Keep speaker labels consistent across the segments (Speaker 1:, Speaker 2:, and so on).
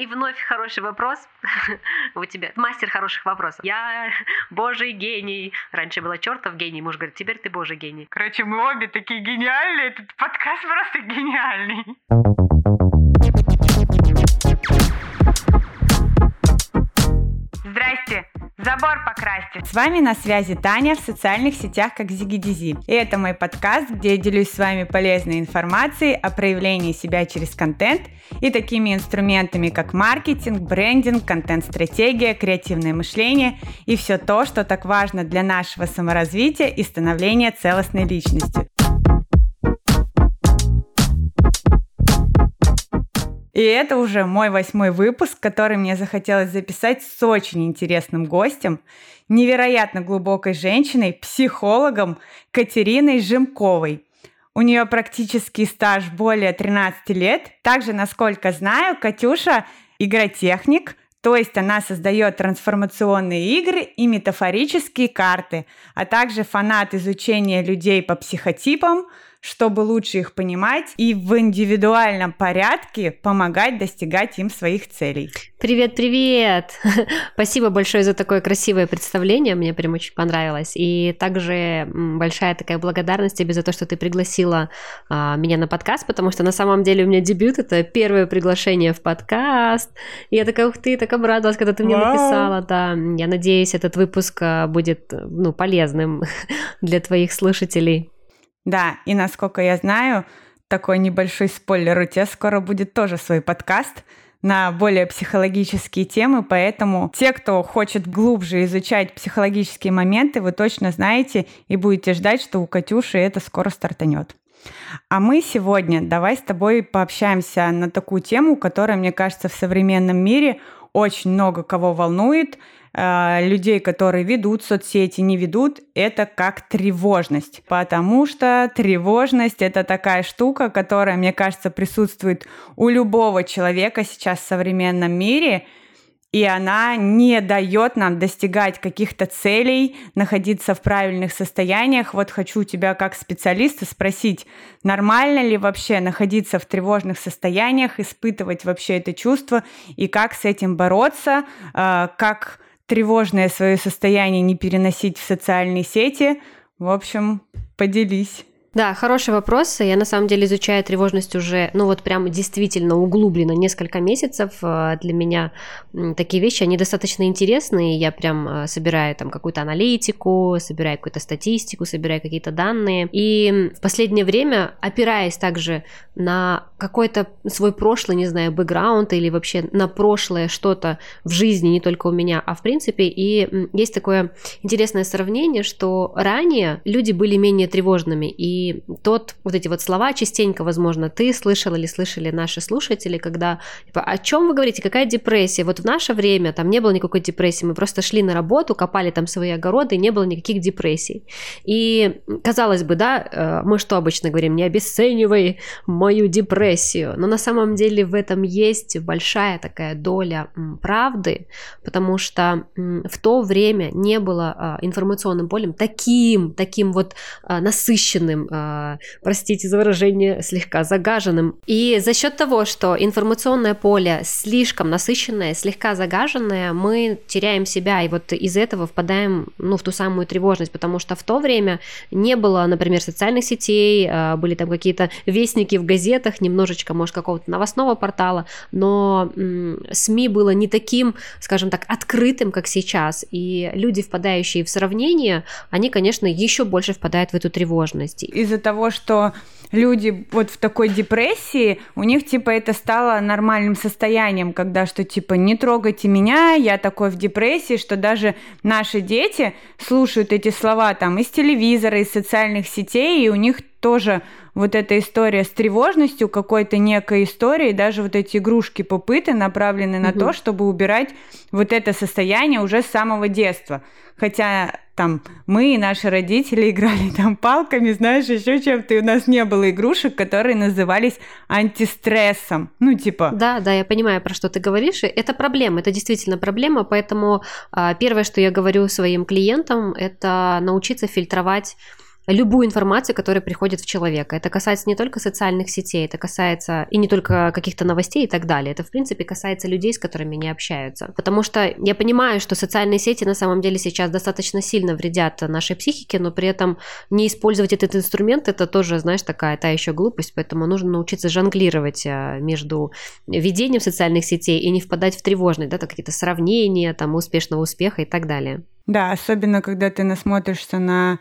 Speaker 1: И вновь хороший вопрос у тебя. Мастер хороших вопросов. Я божий гений. Раньше была чертов гений. Муж говорит, теперь ты божий гений.
Speaker 2: Короче, мы обе такие гениальные. Этот подкаст просто гениальный. Забор покрасьте.
Speaker 3: С вами на связи Таня в социальных сетях как Зигидизи. И это мой подкаст, где я делюсь с вами полезной информацией о проявлении себя через контент и такими инструментами, как маркетинг, брендинг, контент-стратегия, креативное мышление и все то, что так важно для нашего саморазвития и становления целостной личностью. И это уже мой восьмой выпуск, который мне захотелось записать с очень интересным гостем, невероятно глубокой женщиной, психологом Катериной Жимковой. У нее практически стаж более 13 лет. Также, насколько знаю, Катюша игротехник, то есть она создает трансформационные игры и метафорические карты, а также фанат изучения людей по психотипам – чтобы лучше их понимать и в индивидуальном порядке помогать достигать им своих целей.
Speaker 1: Привет, привет! Спасибо большое за такое красивое представление, мне прям очень понравилось. И также большая такая благодарность тебе за то, что ты пригласила а, меня на подкаст, потому что на самом деле у меня дебют, это первое приглашение в подкаст. И я такая, ух ты, так обрадовалась, когда ты мне Вау. написала, да. Я надеюсь, этот выпуск а, будет ну, полезным для твоих слушателей.
Speaker 3: Да, и насколько я знаю, такой небольшой спойлер, у тебя скоро будет тоже свой подкаст на более психологические темы, поэтому те, кто хочет глубже изучать психологические моменты, вы точно знаете и будете ждать, что у Катюши это скоро стартанет. А мы сегодня давай с тобой пообщаемся на такую тему, которая, мне кажется, в современном мире очень много кого волнует – людей, которые ведут соцсети, не ведут, это как тревожность. Потому что тревожность — это такая штука, которая, мне кажется, присутствует у любого человека сейчас в современном мире, и она не дает нам достигать каких-то целей, находиться в правильных состояниях. Вот хочу тебя как специалиста спросить, нормально ли вообще находиться в тревожных состояниях, испытывать вообще это чувство, и как с этим бороться, э, как тревожное свое состояние не переносить в социальные сети. В общем, поделись.
Speaker 1: Да, хороший вопрос. Я на самом деле изучаю тревожность уже, ну вот прямо действительно углубленно несколько месяцев. Э, для меня такие вещи, они достаточно интересные. Я прям э, собираю там какую-то аналитику, собираю какую-то статистику, собираю какие-то данные. И в последнее время, опираясь также на какой-то свой прошлый, не знаю, бэкграунд или вообще на прошлое что-то в жизни, не только у меня, а в принципе, и есть такое интересное сравнение, что ранее люди были менее тревожными, и тот, вот эти вот слова частенько, возможно, ты слышал или слышали наши слушатели, когда, типа, о чем вы говорите, какая депрессия? Вот в наше время там не было никакой депрессии, мы просто шли на работу, копали там свои огороды, не было никаких депрессий. И, казалось бы, да, э, мы что обычно говорим, не обесценивай мою депрессию, но на самом деле в этом есть большая такая доля правды, потому что в то время не было а, информационным полем таким, таким вот а, насыщенным, э, простите за выражение, слегка загаженным. И за счет того, что информационное поле слишком насыщенное, слегка загаженное, мы теряем себя, и вот из этого впадаем ну, в ту самую тревожность, потому что в то время не было, например, социальных сетей, э, были там какие-то вестники в газетах, немножечко, может, какого-то новостного портала, но СМИ было не таким, скажем так, открытым, как сейчас, и люди, впадающие в сравнение, они, конечно, еще больше впадают в эту тревожность
Speaker 3: из-за того, что люди вот в такой депрессии, у них типа это стало нормальным состоянием, когда что типа не трогайте меня, я такой в депрессии, что даже наши дети слушают эти слова там из телевизора, из социальных сетей, и у них тоже вот эта история с тревожностью, какой-то некой историей, даже вот эти игрушки попыты направлены на угу. то, чтобы убирать вот это состояние уже с самого детства. Хотя там мы и наши родители играли там палками, знаешь, еще чем-то, и у нас не было игрушек, которые назывались антистрессом. Ну, типа...
Speaker 1: Да, да, я понимаю, про что ты говоришь. Это проблема, это действительно проблема, поэтому а, первое, что я говорю своим клиентам, это научиться фильтровать любую информацию, которая приходит в человека. Это касается не только социальных сетей, это касается и не только каких-то новостей и так далее. Это, в принципе, касается людей, с которыми они общаются. Потому что я понимаю, что социальные сети на самом деле сейчас достаточно сильно вредят нашей психике, но при этом не использовать этот инструмент, это тоже, знаешь, такая та еще глупость, поэтому нужно научиться жонглировать а, между ведением социальных сетей и не впадать в тревожность, да, какие-то сравнения, там, успешного успеха и так далее.
Speaker 3: Да, особенно когда ты насмотришься на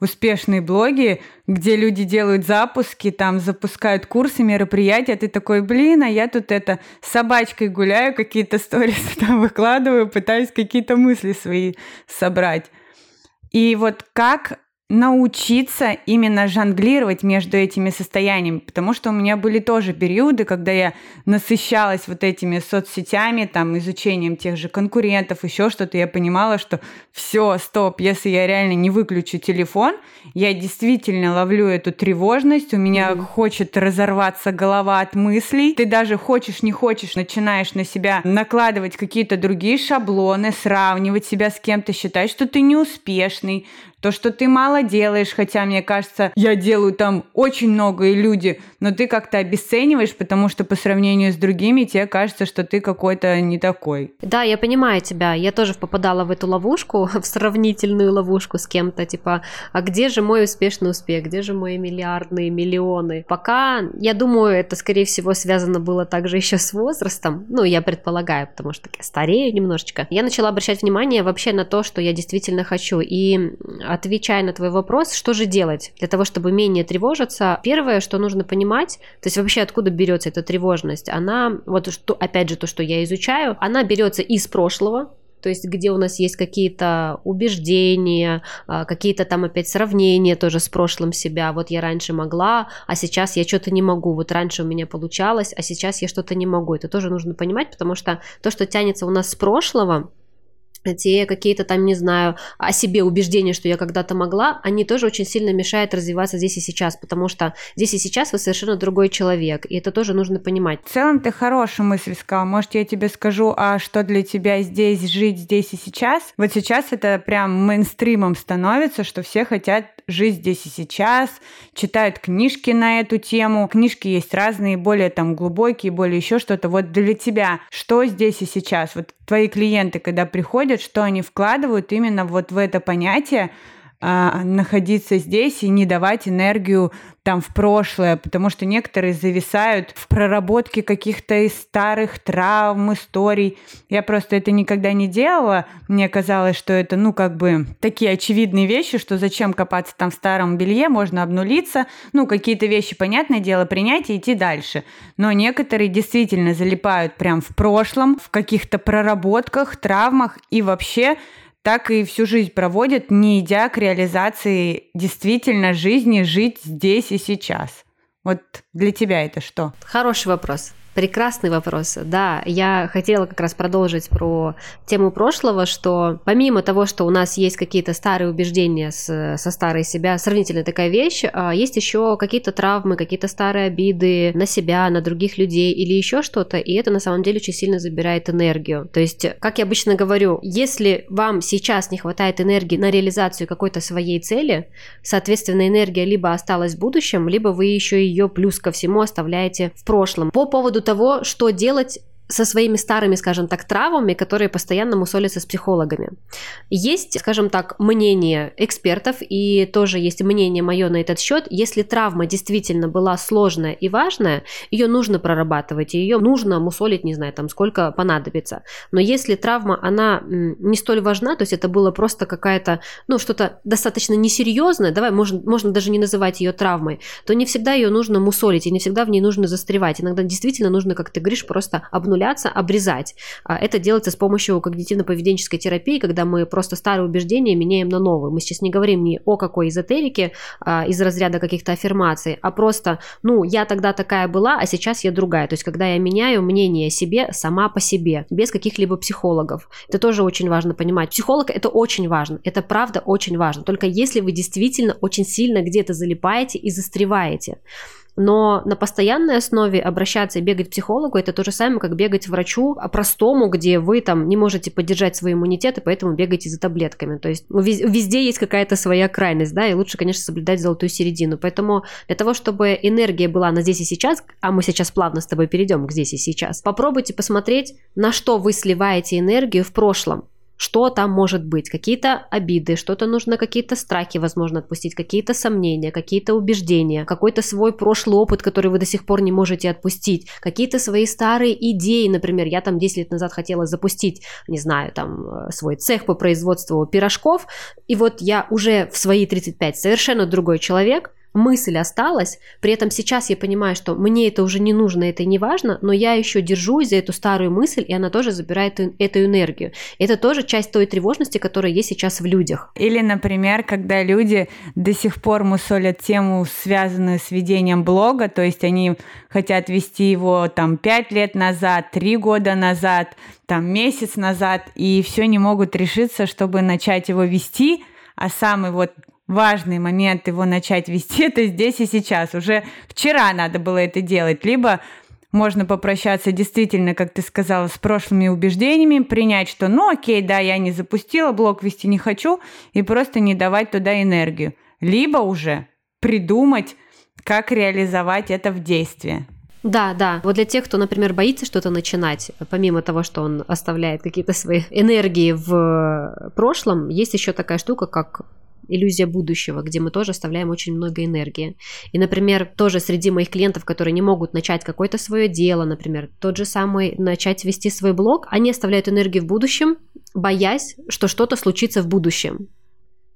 Speaker 3: успешные блоги, где люди делают запуски, там запускают курсы, мероприятия, ты такой, блин, а я тут это с собачкой гуляю, какие-то сторисы там выкладываю, пытаюсь какие-то мысли свои собрать. И вот как научиться именно жонглировать между этими состояниями, потому что у меня были тоже периоды, когда я насыщалась вот этими соцсетями, там, изучением тех же конкурентов, еще что-то, я понимала, что все, стоп, если я реально не выключу телефон, я действительно ловлю эту тревожность, у меня mm-hmm. хочет разорваться голова от мыслей, ты даже хочешь, не хочешь, начинаешь на себя накладывать какие-то другие шаблоны, сравнивать себя с кем-то, считать, что ты неуспешный, то, что ты мало делаешь, хотя, мне кажется, я делаю там очень много, и люди, но ты как-то обесцениваешь, потому что по сравнению с другими тебе кажется, что ты какой-то не такой.
Speaker 1: Да, я понимаю тебя. Я тоже попадала в эту ловушку, в сравнительную ловушку с кем-то, типа, а где же мой успешный успех, где же мои миллиардные миллионы? Пока, я думаю, это, скорее всего, связано было также еще с возрастом, ну, я предполагаю, потому что я старею немножечко. Я начала обращать внимание вообще на то, что я действительно хочу, и отвечая на твой вопрос, что же делать для того, чтобы менее тревожиться? Первое, что нужно понимать, то есть вообще откуда берется эта тревожность, она, вот что, опять же, то, что я изучаю, она берется из прошлого, то есть где у нас есть какие-то убеждения, а, какие-то там опять сравнения тоже с прошлым себя. Вот я раньше могла, а сейчас я что-то не могу. Вот раньше у меня получалось, а сейчас я что-то не могу. Это тоже нужно понимать, потому что то, что тянется у нас с прошлого, те какие-то там, не знаю, о себе убеждения, что я когда-то могла, они тоже очень сильно мешают развиваться здесь и сейчас, потому что здесь и сейчас вы совершенно другой человек, и это тоже нужно понимать.
Speaker 3: В целом ты хорошую мысль сказал. Может, я тебе скажу, а что для тебя здесь жить здесь и сейчас? Вот сейчас это прям мейнстримом становится, что все хотят жить здесь и сейчас, читают книжки на эту тему. Книжки есть разные, более там глубокие, более еще что-то. Вот для тебя что здесь и сейчас? Вот твои клиенты, когда приходят, что они вкладывают именно вот в это понятие, а, находиться здесь и не давать энергию там в прошлое, потому что некоторые зависают в проработке каких-то из старых травм, историй. Я просто это никогда не делала. Мне казалось, что это, ну, как бы такие очевидные вещи, что зачем копаться там в старом белье, можно обнулиться. Ну, какие-то вещи, понятное дело, принять и идти дальше. Но некоторые действительно залипают прям в прошлом, в каких-то проработках, травмах и вообще так и всю жизнь проводят, не идя к реализации действительно жизни, жить здесь и сейчас. Вот для тебя это что?
Speaker 1: Хороший вопрос. Прекрасный вопрос. Да, я хотела как раз продолжить про тему прошлого, что помимо того, что у нас есть какие-то старые убеждения с, со старой себя, сравнительно такая вещь, а, есть еще какие-то травмы, какие-то старые обиды на себя, на других людей или еще что-то, и это на самом деле очень сильно забирает энергию. То есть, как я обычно говорю, если вам сейчас не хватает энергии на реализацию какой-то своей цели, соответственно, энергия либо осталась в будущем, либо вы еще ее плюс ко всему оставляете в прошлом. По поводу того, что делать со своими старыми, скажем так, травмами, которые постоянно мусолятся с психологами. Есть, скажем так, мнение экспертов, и тоже есть мнение мое на этот счет. Если травма действительно была сложная и важная, ее нужно прорабатывать, и ее нужно мусолить, не знаю, там сколько понадобится. Но если травма, она не столь важна, то есть это было просто какая-то, ну, что-то достаточно несерьезное, давай, можно, можно даже не называть ее травмой, то не всегда ее нужно мусолить, и не всегда в ней нужно застревать. Иногда действительно нужно, как ты говоришь, просто обнулить обнуляться, обрезать. А это делается с помощью когнитивно-поведенческой терапии, когда мы просто старые убеждения меняем на новые. Мы сейчас не говорим ни о какой эзотерике а, из разряда каких-то аффирмаций, а просто, ну, я тогда такая была, а сейчас я другая. То есть, когда я меняю мнение о себе сама по себе, без каких-либо психологов. Это тоже очень важно понимать. Психолог это очень важно, это правда очень важно. Только если вы действительно очень сильно где-то залипаете и застреваете. Но на постоянной основе обращаться и бегать к психологу это то же самое, как бегать врачу а простому, где вы там не можете поддержать свой иммунитет, и поэтому бегаете за таблетками. То есть везде есть какая-то своя крайность, да, и лучше, конечно, соблюдать золотую середину. Поэтому для того, чтобы энергия была на здесь и сейчас, а мы сейчас плавно с тобой перейдем к здесь и сейчас, попробуйте посмотреть, на что вы сливаете энергию в прошлом что там может быть, какие-то обиды, что-то нужно, какие-то страхи, возможно, отпустить, какие-то сомнения, какие-то убеждения, какой-то свой прошлый опыт, который вы до сих пор не можете отпустить, какие-то свои старые идеи, например, я там 10 лет назад хотела запустить, не знаю, там э, свой цех по производству пирожков, и вот я уже в свои 35 совершенно другой человек, мысль осталась, при этом сейчас я понимаю, что мне это уже не нужно, это не важно, но я еще держусь за эту старую мысль, и она тоже забирает эту энергию. Это тоже часть той тревожности, которая есть сейчас в людях.
Speaker 3: Или, например, когда люди до сих пор мусолят тему, связанную с ведением блога, то есть они хотят вести его там 5 лет назад, 3 года назад, там месяц назад, и все не могут решиться, чтобы начать его вести, а самый вот важный момент его начать вести, это здесь и сейчас. Уже вчера надо было это делать. Либо можно попрощаться действительно, как ты сказала, с прошлыми убеждениями, принять, что ну окей, да, я не запустила, блок вести не хочу, и просто не давать туда энергию. Либо уже придумать, как реализовать это в действии.
Speaker 1: Да, да. Вот для тех, кто, например, боится что-то начинать, помимо того, что он оставляет какие-то свои энергии в прошлом, есть еще такая штука, как иллюзия будущего, где мы тоже оставляем очень много энергии. И, например, тоже среди моих клиентов, которые не могут начать какое-то свое дело, например, тот же самый начать вести свой блог, они оставляют энергию в будущем, боясь, что что-то случится в будущем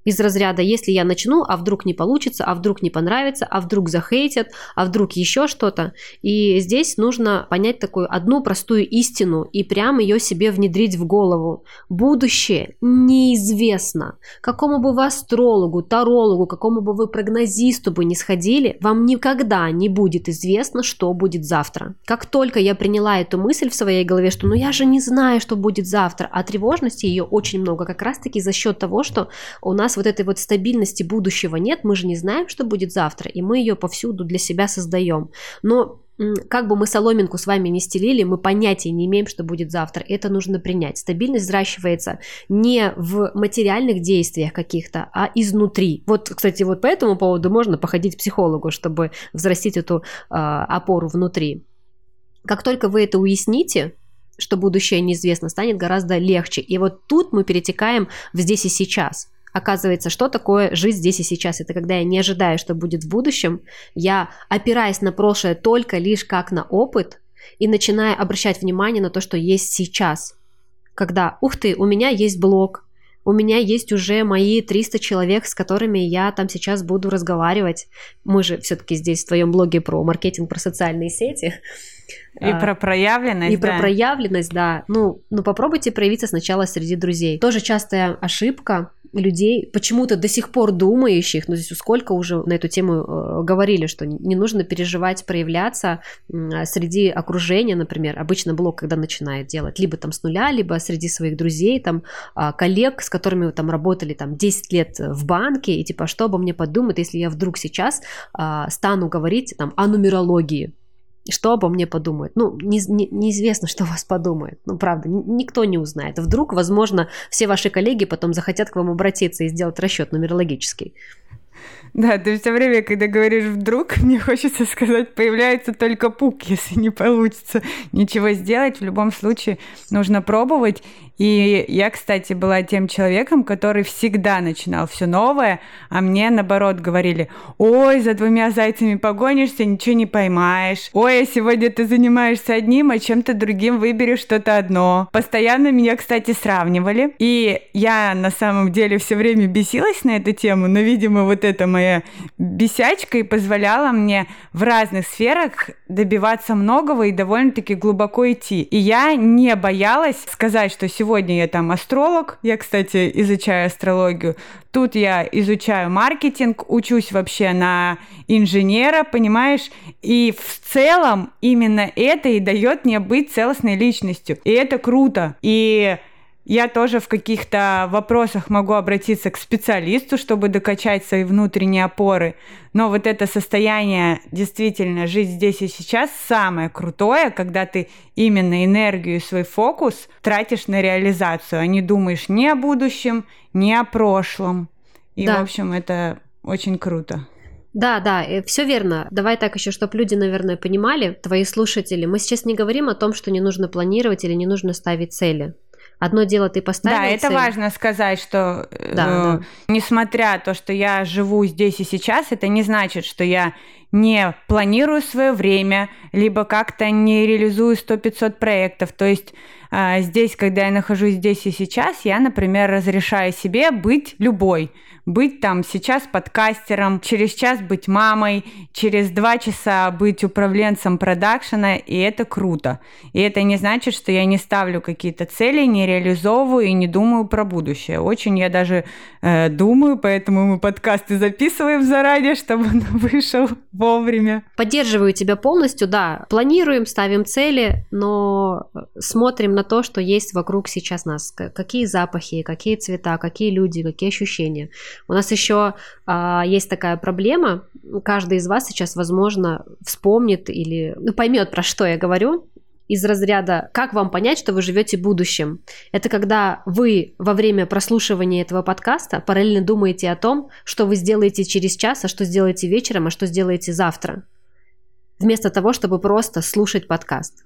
Speaker 1: из разряда, если я начну, а вдруг не получится, а вдруг не понравится, а вдруг захейтят, а вдруг еще что-то. И здесь нужно понять такую одну простую истину и прямо ее себе внедрить в голову. Будущее неизвестно. Какому бы вы астрологу, тарологу, какому бы вы прогнозисту бы не сходили, вам никогда не будет известно, что будет завтра. Как только я приняла эту мысль в своей голове, что ну я же не знаю, что будет завтра, а тревожности ее очень много как раз-таки за счет того, что у нас нас вот этой вот стабильности будущего нет, мы же не знаем, что будет завтра, и мы ее повсюду для себя создаем. Но как бы мы соломинку с вами не стелили, мы понятия не имеем, что будет завтра. Это нужно принять. Стабильность взращивается не в материальных действиях каких-то, а изнутри. Вот, кстати, вот по этому поводу можно походить к психологу, чтобы взрастить эту э, опору внутри. Как только вы это уясните, что будущее неизвестно, станет гораздо легче. И вот тут мы перетекаем в здесь и сейчас – Оказывается, что такое жить здесь и сейчас? Это когда я не ожидаю, что будет в будущем, я опираясь на прошлое только лишь как на опыт и начинаю обращать внимание на то, что есть сейчас. Когда, ух ты, у меня есть блог, у меня есть уже мои 300 человек, с которыми я там сейчас буду разговаривать. Мы же все-таки здесь в твоем блоге про маркетинг, про социальные сети.
Speaker 3: И а, про проявленность.
Speaker 1: И да. про проявленность, да. Ну, ну, попробуйте проявиться сначала среди друзей. Тоже частая ошибка людей, почему-то до сих пор думающих, ну, здесь сколько уже на эту тему э, говорили, что не нужно переживать, проявляться э, среди окружения, например, обычно блог, когда начинает делать, либо там с нуля, либо среди своих друзей, там, э, коллег, с которыми вы там работали там 10 лет в банке, и типа, что обо мне подумают, если я вдруг сейчас э, стану говорить там о нумерологии, что обо мне подумают. Ну, не, не, неизвестно, что вас подумает. Ну, правда, никто не узнает. Вдруг, возможно, все ваши коллеги потом захотят к вам обратиться и сделать расчет нумерологический.
Speaker 3: Да, ты все время, когда говоришь вдруг, мне хочется сказать, появляется только пук, если не получится ничего сделать. В любом случае нужно пробовать. И я, кстати, была тем человеком, который всегда начинал все новое, а мне, наоборот, говорили, ой, за двумя зайцами погонишься, ничего не поймаешь. Ой, а сегодня ты занимаешься одним, а чем-то другим выберешь что-то одно. Постоянно меня, кстати, сравнивали. И я на самом деле все время бесилась на эту тему, но, видимо, вот эта моя бесячка и позволяла мне в разных сферах добиваться многого и довольно-таки глубоко идти. И я не боялась сказать, что сегодня Сегодня я там астролог, я, кстати, изучаю астрологию. Тут я изучаю маркетинг, учусь вообще на инженера, понимаешь? И в целом именно это и дает мне быть целостной личностью. И это круто. И я тоже в каких-то вопросах могу обратиться к специалисту, чтобы докачать свои внутренние опоры. Но вот это состояние действительно жить здесь и сейчас самое крутое, когда ты именно энергию и свой фокус тратишь на реализацию, а не думаешь ни о будущем, ни о прошлом. И, да. в общем, это очень круто.
Speaker 1: Да, да, э, все верно. Давай так еще, чтобы люди, наверное, понимали, твои слушатели. Мы сейчас не говорим о том, что не нужно планировать или не нужно ставить цели. Одно дело ты поставил
Speaker 3: Да, это
Speaker 1: цель.
Speaker 3: важно сказать, что да, э, да. несмотря то, что я живу здесь и сейчас, это не значит, что я не планирую свое время, либо как-то не реализую 100-500 проектов. То есть э, здесь, когда я нахожусь здесь и сейчас, я, например, разрешаю себе быть любой – быть там сейчас подкастером, через час быть мамой, через два часа быть управленцем продакшена, и это круто. И это не значит, что я не ставлю какие-то цели, не реализовываю и не думаю про будущее. Очень я даже э, думаю, поэтому мы подкасты записываем заранее, чтобы он вышел вовремя.
Speaker 1: Поддерживаю тебя полностью, да. Планируем, ставим цели, но смотрим на то, что есть вокруг сейчас нас. Какие запахи, какие цвета, какие люди, какие ощущения. У нас еще а, есть такая проблема. Каждый из вас сейчас, возможно, вспомнит или ну, поймет, про что я говорю из разряда «Как вам понять, что вы живете будущим?» Это когда вы во время прослушивания этого подкаста параллельно думаете о том, что вы сделаете через час, а что сделаете вечером, а что сделаете завтра. Вместо того, чтобы просто слушать подкаст.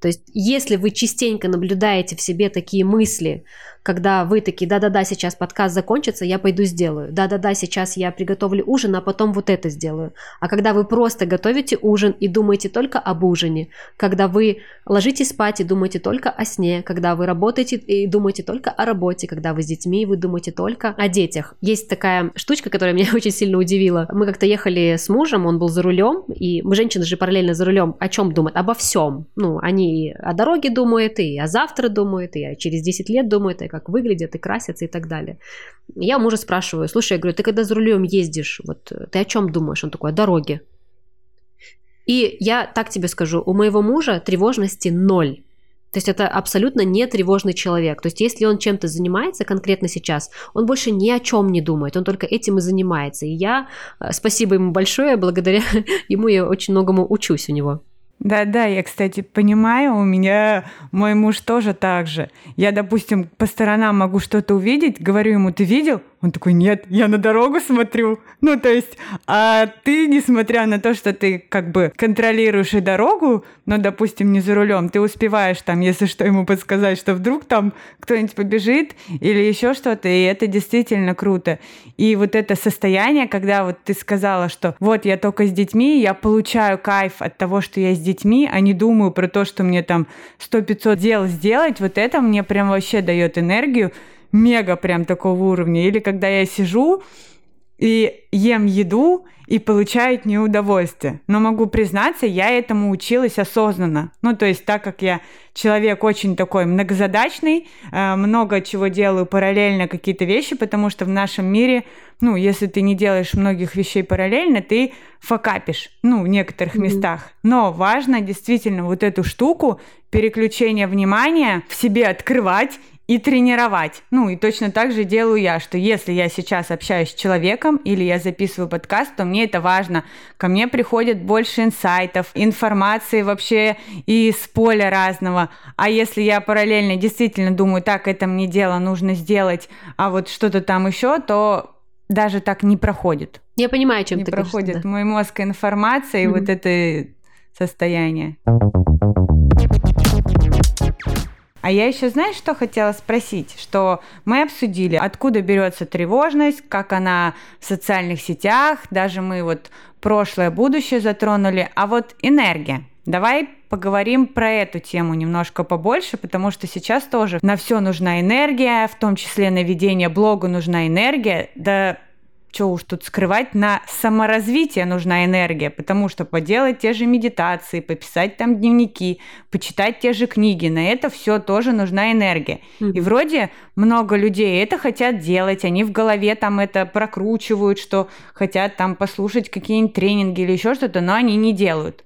Speaker 1: То есть, если вы частенько наблюдаете в себе такие мысли, когда вы такие, да-да-да, сейчас подкаст закончится, я пойду сделаю, да-да-да, сейчас я приготовлю ужин, а потом вот это сделаю. А когда вы просто готовите ужин и думаете только об ужине, когда вы ложитесь спать и думаете только о сне, когда вы работаете и думаете только о работе, когда вы с детьми и вы думаете только о детях. Есть такая штучка, которая меня очень сильно удивила. Мы как-то ехали с мужем, он был за рулем, и мы, женщины же параллельно за рулем, о чем думают? Обо всем. Ну, они о дороге думают, и о завтра думают, и через 10 лет думают, и как выглядят, и красятся, и так далее. Я мужа спрашиваю, слушай, я говорю, ты когда за рулем ездишь, вот ты о чем думаешь? Он такой, о дороге. И я так тебе скажу, у моего мужа тревожности ноль. То есть это абсолютно не тревожный человек. То есть если он чем-то занимается конкретно сейчас, он больше ни о чем не думает, он только этим и занимается. И я, э, спасибо ему большое, благодаря ему я очень многому учусь у него.
Speaker 3: Да-да, я, кстати, понимаю, у меня мой муж тоже так же. Я, допустим, по сторонам могу что-то увидеть, говорю ему, ты видел? Он такой, нет, я на дорогу смотрю. Ну, то есть, а ты, несмотря на то, что ты как бы контролируешь и дорогу, но, допустим, не за рулем, ты успеваешь там, если что, ему подсказать, что вдруг там кто-нибудь побежит или еще что-то, и это действительно круто. И вот это состояние, когда вот ты сказала, что вот я только с детьми, я получаю кайф от того, что я с детьми, а не думаю про то, что мне там 100-500 дел сделать, вот это мне прям вообще дает энергию, мега прям такого уровня. Или когда я сижу и ем еду и получаю от нее удовольствие. Но могу признаться, я этому училась осознанно. Ну, то есть так как я человек очень такой многозадачный, э, много чего делаю параллельно какие-то вещи, потому что в нашем мире, ну, если ты не делаешь многих вещей параллельно, ты факапишь, ну, в некоторых mm-hmm. местах. Но важно действительно вот эту штуку переключения внимания в себе открывать и тренировать. Ну, и точно так же делаю я, что если я сейчас общаюсь с человеком или я записываю подкаст, то мне это важно. Ко мне приходит больше инсайтов, информации вообще из поля разного. А если я параллельно действительно думаю, так, это мне дело нужно сделать, а вот что-то там еще, то даже так не проходит.
Speaker 1: Я понимаю, чем
Speaker 3: не
Speaker 1: ты
Speaker 3: проходит
Speaker 1: говоришь, да.
Speaker 3: мой мозг информация и mm-hmm. вот это состояние. А я еще, знаешь, что хотела спросить? Что мы обсудили, откуда берется тревожность, как она в социальных сетях, даже мы вот прошлое, будущее затронули, а вот энергия. Давай поговорим про эту тему немножко побольше, потому что сейчас тоже на все нужна энергия, в том числе на ведение блога нужна энергия. Да что уж тут скрывать, на саморазвитие нужна энергия, потому что поделать те же медитации, пописать там дневники, почитать те же книги, на это все тоже нужна энергия. Mm-hmm. И вроде много людей это хотят делать, они в голове там это прокручивают, что хотят там послушать какие-нибудь тренинги или еще что-то, но они не делают.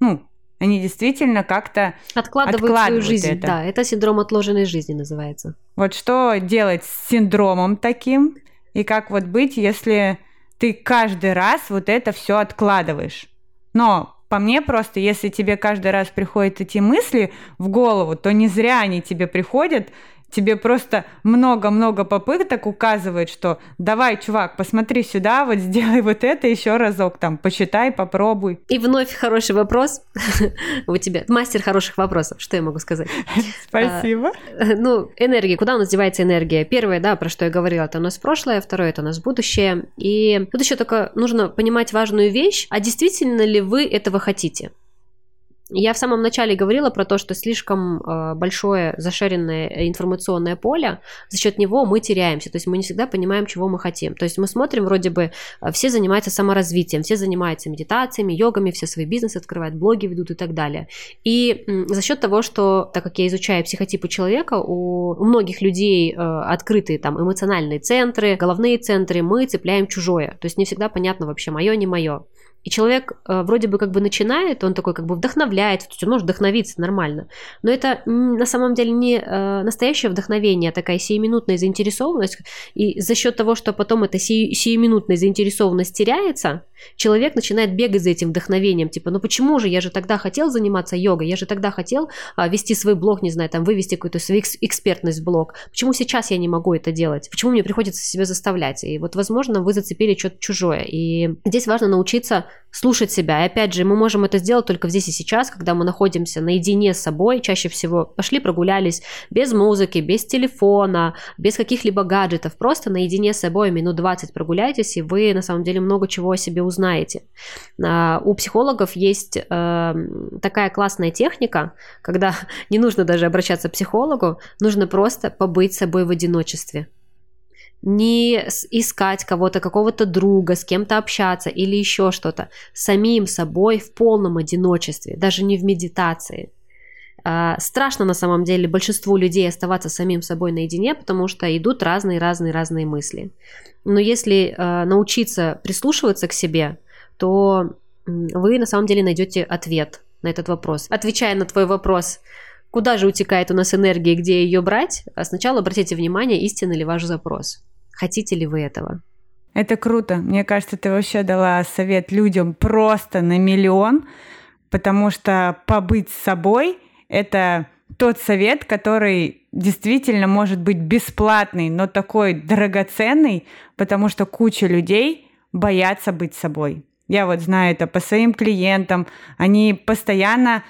Speaker 3: Ну, Они действительно как-то
Speaker 1: откладывают,
Speaker 3: откладывают
Speaker 1: свою жизнь.
Speaker 3: это.
Speaker 1: Да, это синдром отложенной жизни называется.
Speaker 3: Вот что делать с синдромом таким, и как вот быть, если ты каждый раз вот это все откладываешь. Но по мне просто, если тебе каждый раз приходят эти мысли в голову, то не зря они тебе приходят, тебе просто много-много попыток указывает, что давай, чувак, посмотри сюда, вот сделай вот это еще разок, там, почитай, попробуй.
Speaker 1: И вновь хороший вопрос у тебя. Мастер хороших вопросов, что я могу сказать?
Speaker 3: Спасибо.
Speaker 1: А, ну, энергия, куда у нас девается энергия? Первое, да, про что я говорила, это у нас прошлое, второе, это у нас будущее. И тут еще только нужно понимать важную вещь, а действительно ли вы этого хотите? Я в самом начале говорила про то, что слишком э, большое зашеренное информационное поле, за счет него мы теряемся, то есть мы не всегда понимаем, чего мы хотим. То есть мы смотрим, вроде бы, э, все занимаются саморазвитием, все занимаются медитациями, йогами, все свои бизнесы открывают, блоги ведут и так далее. И за счет того, что, так как я изучаю психотипы человека, у, у многих людей э, открытые там эмоциональные центры, головные центры, мы цепляем чужое. То есть не всегда понятно вообще, мое, не мое. И человек э, вроде бы как бы начинает, он такой как бы вдохновляет, он может вдохновиться нормально. Но это на самом деле не э, настоящее вдохновение, а такая сиюминутная заинтересованность. И за счет того, что потом эта си- сиюминутная заинтересованность теряется, человек начинает бегать за этим вдохновением. Типа, ну почему же, я же тогда хотел заниматься йогой, я же тогда хотел а, вести свой блог, не знаю, там вывести какую-то свою экспертность в блог. Почему сейчас я не могу это делать? Почему мне приходится себя заставлять? И вот, возможно, вы зацепили что-то чужое. И здесь важно научиться слушать себя. И опять же, мы можем это сделать только здесь и сейчас, когда мы находимся наедине с собой. Чаще всего пошли прогулялись без музыки, без телефона, без каких-либо гаджетов. Просто наедине с собой минут 20 прогуляйтесь, и вы на самом деле много чего о себе узнаете. А, у психологов есть э, такая классная техника, когда не нужно даже обращаться к психологу, нужно просто побыть собой в одиночестве не искать кого-то, какого-то друга, с кем-то общаться или еще что-то. Самим собой в полном одиночестве, даже не в медитации. А, страшно на самом деле большинству людей оставаться самим собой наедине, потому что идут разные-разные-разные мысли. Но если а, научиться прислушиваться к себе, то вы на самом деле найдете ответ на этот вопрос. Отвечая на твой вопрос, куда же утекает у нас энергия, где ее брать, сначала обратите внимание, истинный ли ваш запрос. Хотите ли вы этого?
Speaker 3: Это круто. Мне кажется, ты вообще дала совет людям просто на миллион, потому что побыть с собой — это тот совет, который действительно может быть бесплатный, но такой драгоценный, потому что куча людей боятся быть собой. Я вот знаю это по своим клиентам. Они постоянно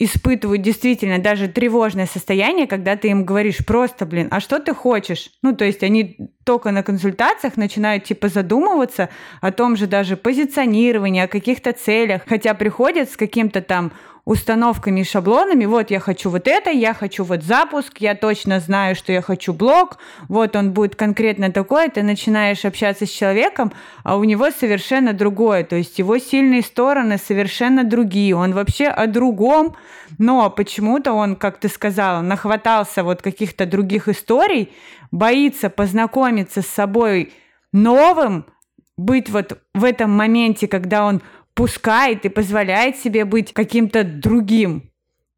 Speaker 3: испытывают действительно даже тревожное состояние, когда ты им говоришь просто, блин, а что ты хочешь? Ну, то есть они только на консультациях начинают типа задумываться о том же даже позиционировании, о каких-то целях, хотя приходят с каким-то там установками и шаблонами. Вот я хочу вот это, я хочу вот запуск, я точно знаю, что я хочу блог, вот он будет конкретно такой, ты начинаешь общаться с человеком, а у него совершенно другое, то есть его сильные стороны совершенно другие, он вообще о другом, но почему-то он, как ты сказала, нахватался вот каких-то других историй, боится познакомиться с собой новым, быть вот в этом моменте, когда он пускает и позволяет себе быть каким-то другим.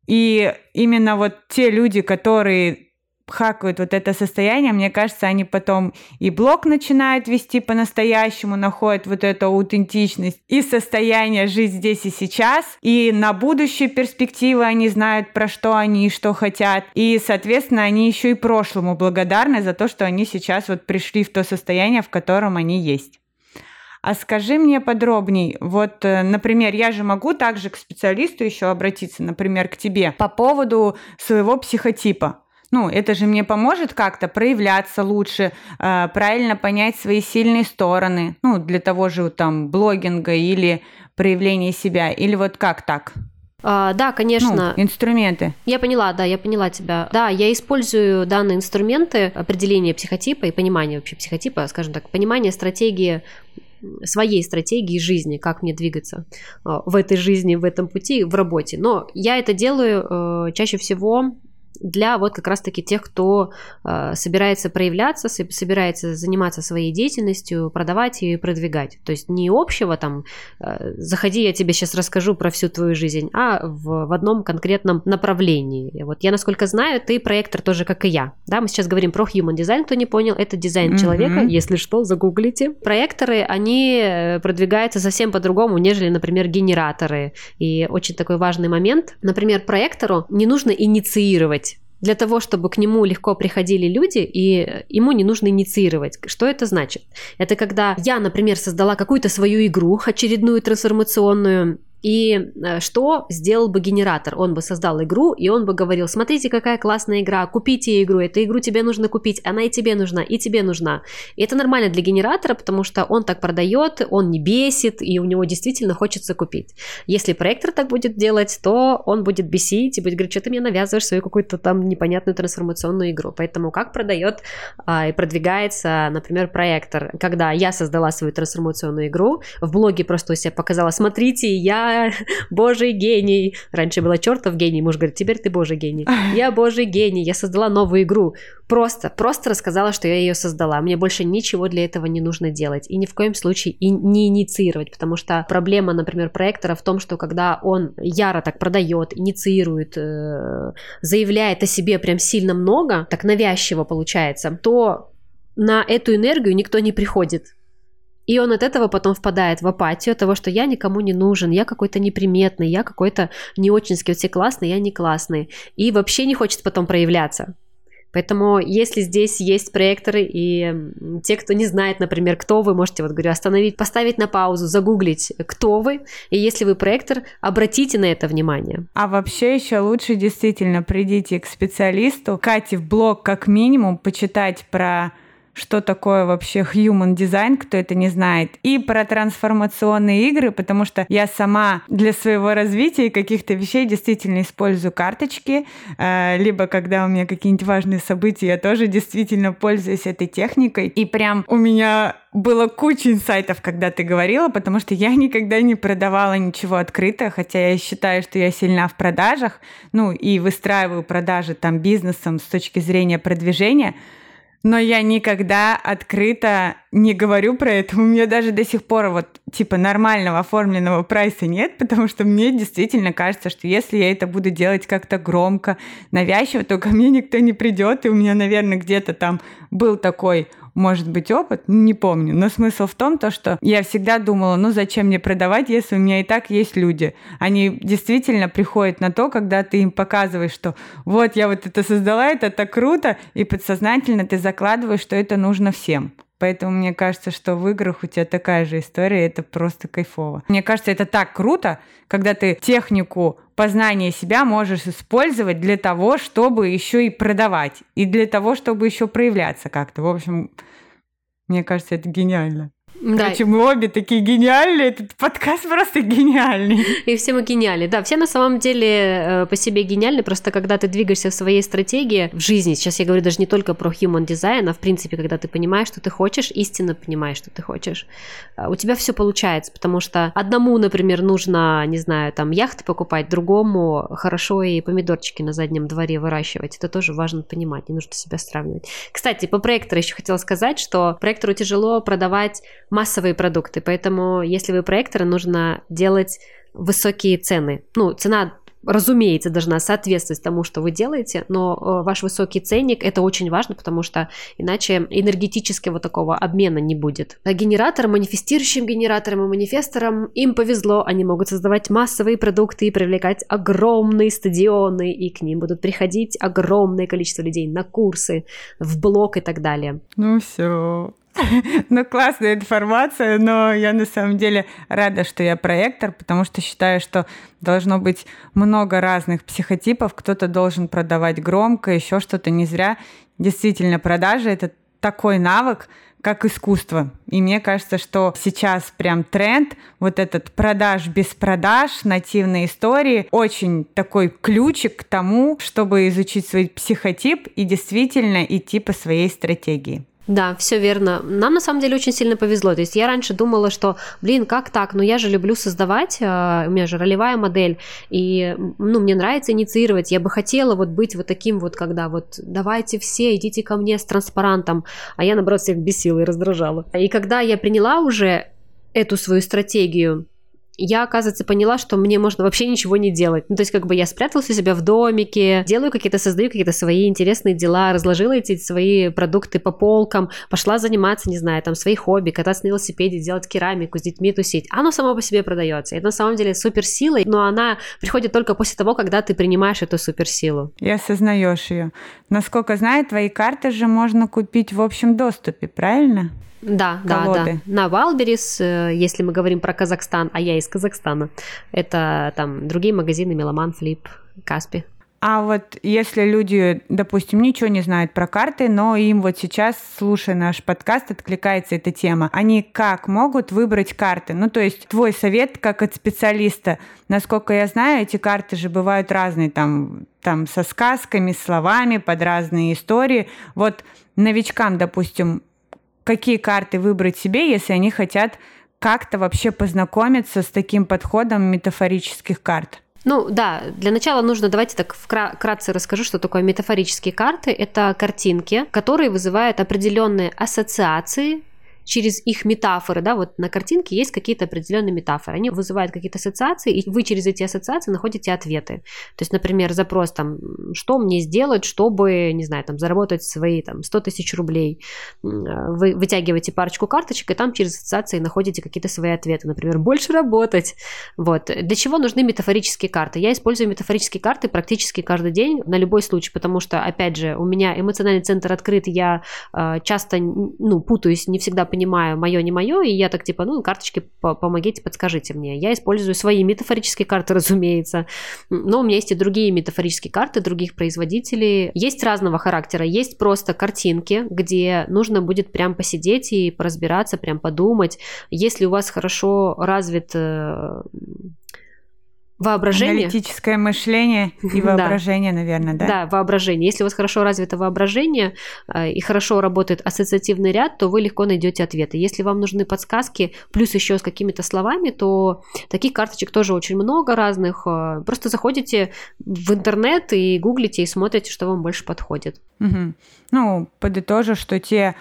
Speaker 3: И именно вот те люди, которые хакают вот это состояние, мне кажется, они потом и блог начинают вести по-настоящему, находят вот эту аутентичность и состояние жить здесь и сейчас, и на будущие перспективы они знают, про что они и что хотят, и, соответственно, они еще и прошлому благодарны за то, что они сейчас вот пришли в то состояние, в котором они есть. А скажи мне подробней, вот, э, например, я же могу также к специалисту еще обратиться, например, к тебе по поводу своего психотипа. Ну, это же мне поможет как-то проявляться лучше, э, правильно понять свои сильные стороны, ну, для того же там блогинга или проявления себя, или вот как так?
Speaker 1: А, да, конечно.
Speaker 3: Ну, инструменты.
Speaker 1: Я поняла, да, я поняла тебя. Да, я использую данные инструменты определения психотипа и понимания вообще психотипа, скажем так, понимания стратегии своей стратегии жизни, как мне двигаться а, в этой жизни, в этом пути, в работе. Но я это делаю э, чаще всего для вот как раз-таки тех, кто э, собирается проявляться, собирается заниматься своей деятельностью, продавать ее и продвигать. То есть не общего там, э, заходи, я тебе сейчас расскажу про всю твою жизнь, а в, в одном конкретном направлении. Вот я, насколько знаю, ты проектор тоже, как и я. Да, мы сейчас говорим про human design, кто не понял, это дизайн mm-hmm. человека, если что, загуглите. Проекторы, они э, продвигаются совсем по-другому, нежели, например, генераторы. И очень такой важный момент. Например, проектору не нужно инициировать для того, чтобы к нему легко приходили люди, и ему не нужно инициировать. Что это значит? Это когда я, например, создала какую-то свою игру, очередную трансформационную, и э, что сделал бы генератор? Он бы создал игру, и он бы говорил, смотрите, какая классная игра, купите игру, эту игру тебе нужно купить, она и тебе нужна, и тебе нужна. И это нормально для генератора, потому что он так продает, он не бесит, и у него действительно хочется купить. Если проектор так будет делать, то он будет бесить и будет говорить, что ты мне навязываешь свою какую-то там непонятную трансформационную игру. Поэтому как продает а, и продвигается, например, проектор? Когда я создала свою трансформационную игру, в блоге просто у себя показала, смотрите, я божий гений. Раньше была чертов гений, муж говорит, теперь ты божий гений. Я божий гений, я создала новую игру. Просто, просто рассказала, что я ее создала. Мне больше ничего для этого не нужно делать. И ни в коем случае и не инициировать, потому что проблема, например, проектора в том, что когда он яро так продает, инициирует, э, заявляет о себе прям сильно много, так навязчиво получается, то на эту энергию никто не приходит. И он от этого потом впадает в апатию того, что я никому не нужен, я какой-то неприметный, я какой-то не очень все классный, я не классный. И вообще не хочет потом проявляться. Поэтому, если здесь есть проекторы, и те, кто не знает, например, кто вы, можете, вот говорю, остановить, поставить на паузу, загуглить, кто вы, и если вы проектор, обратите на это внимание.
Speaker 3: А вообще еще лучше действительно придите к специалисту, Кате в блог как минимум, почитать про что такое вообще human design, кто это не знает, и про трансформационные игры, потому что я сама для своего развития и каких-то вещей действительно использую карточки, э, либо когда у меня какие-нибудь важные события, я тоже действительно пользуюсь этой техникой, и прям у меня было куча инсайтов, когда ты говорила, потому что я никогда не продавала ничего открыто, хотя я считаю, что я сильна в продажах, ну и выстраиваю продажи там бизнесом с точки зрения продвижения, но я никогда открыто не говорю про это. У меня даже до сих пор вот типа нормального оформленного прайса нет, потому что мне действительно кажется, что если я это буду делать как-то громко, навязчиво, то ко мне никто не придет, и у меня, наверное, где-то там был такой может быть, опыт, не помню. Но смысл в том, то, что я всегда думала, ну зачем мне продавать, если у меня и так есть люди. Они действительно приходят на то, когда ты им показываешь, что вот я вот это создала, это так круто, и подсознательно ты закладываешь, что это нужно всем. Поэтому мне кажется, что в играх у тебя такая же история, это просто кайфово. Мне кажется, это так круто, когда ты технику познания себя можешь использовать для того, чтобы еще и продавать, и для того, чтобы еще проявляться как-то. В общем, мне кажется, это гениально. Да. Короче, мы обе такие гениальные, этот подкаст просто гениальный.
Speaker 1: И все мы гениальны. Да, все на самом деле э, по себе гениальны, просто когда ты двигаешься в своей стратегии в жизни, сейчас я говорю даже не только про human design, а в принципе, когда ты понимаешь, что ты хочешь, истинно понимаешь, что ты хочешь, э, у тебя все получается, потому что одному, например, нужно, не знаю, там яхты покупать, другому хорошо и помидорчики на заднем дворе выращивать. Это тоже важно понимать, не нужно себя сравнивать. Кстати, по проектору еще хотела сказать, что проектору тяжело продавать массовые продукты, поэтому если вы проектор, нужно делать высокие цены. Ну, цена разумеется, должна соответствовать тому, что вы делаете, но э, ваш высокий ценник это очень важно, потому что иначе энергетического такого обмена не будет. А генераторам, манифестирующим генераторам и манифесторам им повезло, они могут создавать массовые продукты и привлекать огромные стадионы, и к ним будут приходить огромное количество людей на курсы, в блог и так далее.
Speaker 3: Ну все, ну, классная информация, но я на самом деле рада, что я проектор, потому что считаю, что должно быть много разных психотипов. Кто-то должен продавать громко, еще что-то не зря. Действительно, продажи — это такой навык, как искусство. И мне кажется, что сейчас прям тренд, вот этот продаж без продаж, нативные истории, очень такой ключик к тому, чтобы изучить свой психотип и действительно идти по своей стратегии.
Speaker 1: Да, все верно. Нам на самом деле очень сильно повезло. То есть я раньше думала, что, блин, как так? Ну я же люблю создавать, а, у меня же ролевая модель, и ну мне нравится инициировать. Я бы хотела вот быть вот таким вот, когда вот давайте все, идите ко мне с транспарантом, а я наоборот всех бесила и раздражала. И когда я приняла уже эту свою стратегию, я, оказывается, поняла, что мне можно вообще ничего не делать. Ну, то есть, как бы я спряталась у себя в домике, делаю какие-то, создаю какие-то свои интересные дела, разложила эти свои продукты по полкам, пошла заниматься, не знаю, там, свои хобби, кататься на велосипеде, делать керамику, с детьми тусить. Оно само по себе продается. Это на самом деле суперсила, но она приходит только после того, когда ты принимаешь эту суперсилу.
Speaker 3: И осознаешь ее. Насколько знаю, твои карты же можно купить в общем доступе, правильно?
Speaker 1: Да, колоды. да, да. На Валберис, э, если мы говорим про Казахстан, а я из Казахстана, это там другие магазины Меломан, Флип, Каспи.
Speaker 3: А вот если люди, допустим, ничего не знают про карты, но им вот сейчас, слушая наш подкаст, откликается эта тема, они как могут выбрать карты? Ну, то есть твой совет как от специалиста. Насколько я знаю, эти карты же бывают разные, там, там со сказками, словами, под разные истории. Вот новичкам, допустим, какие карты выбрать себе, если они хотят как-то вообще познакомиться с таким подходом метафорических карт?
Speaker 1: Ну да, для начала нужно, давайте так вкратце расскажу, что такое метафорические карты. Это картинки, которые вызывают определенные ассоциации через их метафоры, да, вот на картинке есть какие-то определенные метафоры, они вызывают какие-то ассоциации, и вы через эти ассоциации находите ответы. То есть, например, запрос там, что мне сделать, чтобы, не знаю, там, заработать свои там 100 тысяч рублей. Вы вытягиваете парочку карточек, и там через ассоциации находите какие-то свои ответы. Например, больше работать. Вот. Для чего нужны метафорические карты? Я использую метафорические карты практически каждый день на любой случай, потому что, опять же, у меня эмоциональный центр открыт, я э, часто, ну, путаюсь, не всегда понимаю, мое, не мое, и я так типа, ну, карточки помогите, подскажите мне. Я использую свои метафорические карты, разумеется, но у меня есть и другие метафорические карты других производителей. Есть разного характера, есть просто картинки, где нужно будет прям посидеть и поразбираться, прям подумать. Если у вас хорошо развит э, Воображение.
Speaker 3: Аналитическое мышление и воображение, да. наверное, да?
Speaker 1: Да, воображение. Если у вас хорошо развито воображение э, и хорошо работает ассоциативный ряд, то вы легко найдете ответы. Если вам нужны подсказки, плюс еще с какими-то словами, то таких карточек тоже очень много разных. Э, просто заходите в интернет и гуглите и смотрите, что вам больше подходит.
Speaker 3: Угу. Ну, подытожу, что те,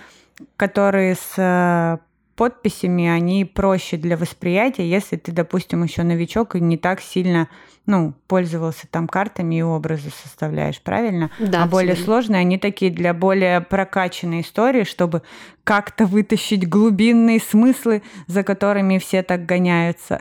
Speaker 3: которые с э, подписями, они проще для восприятия, если ты, допустим, еще новичок и не так сильно ну, пользовался там картами и образы составляешь, правильно?
Speaker 1: Да.
Speaker 3: А более сложные, они такие для более прокачанной истории, чтобы как-то вытащить глубинные смыслы, за которыми все так гоняются.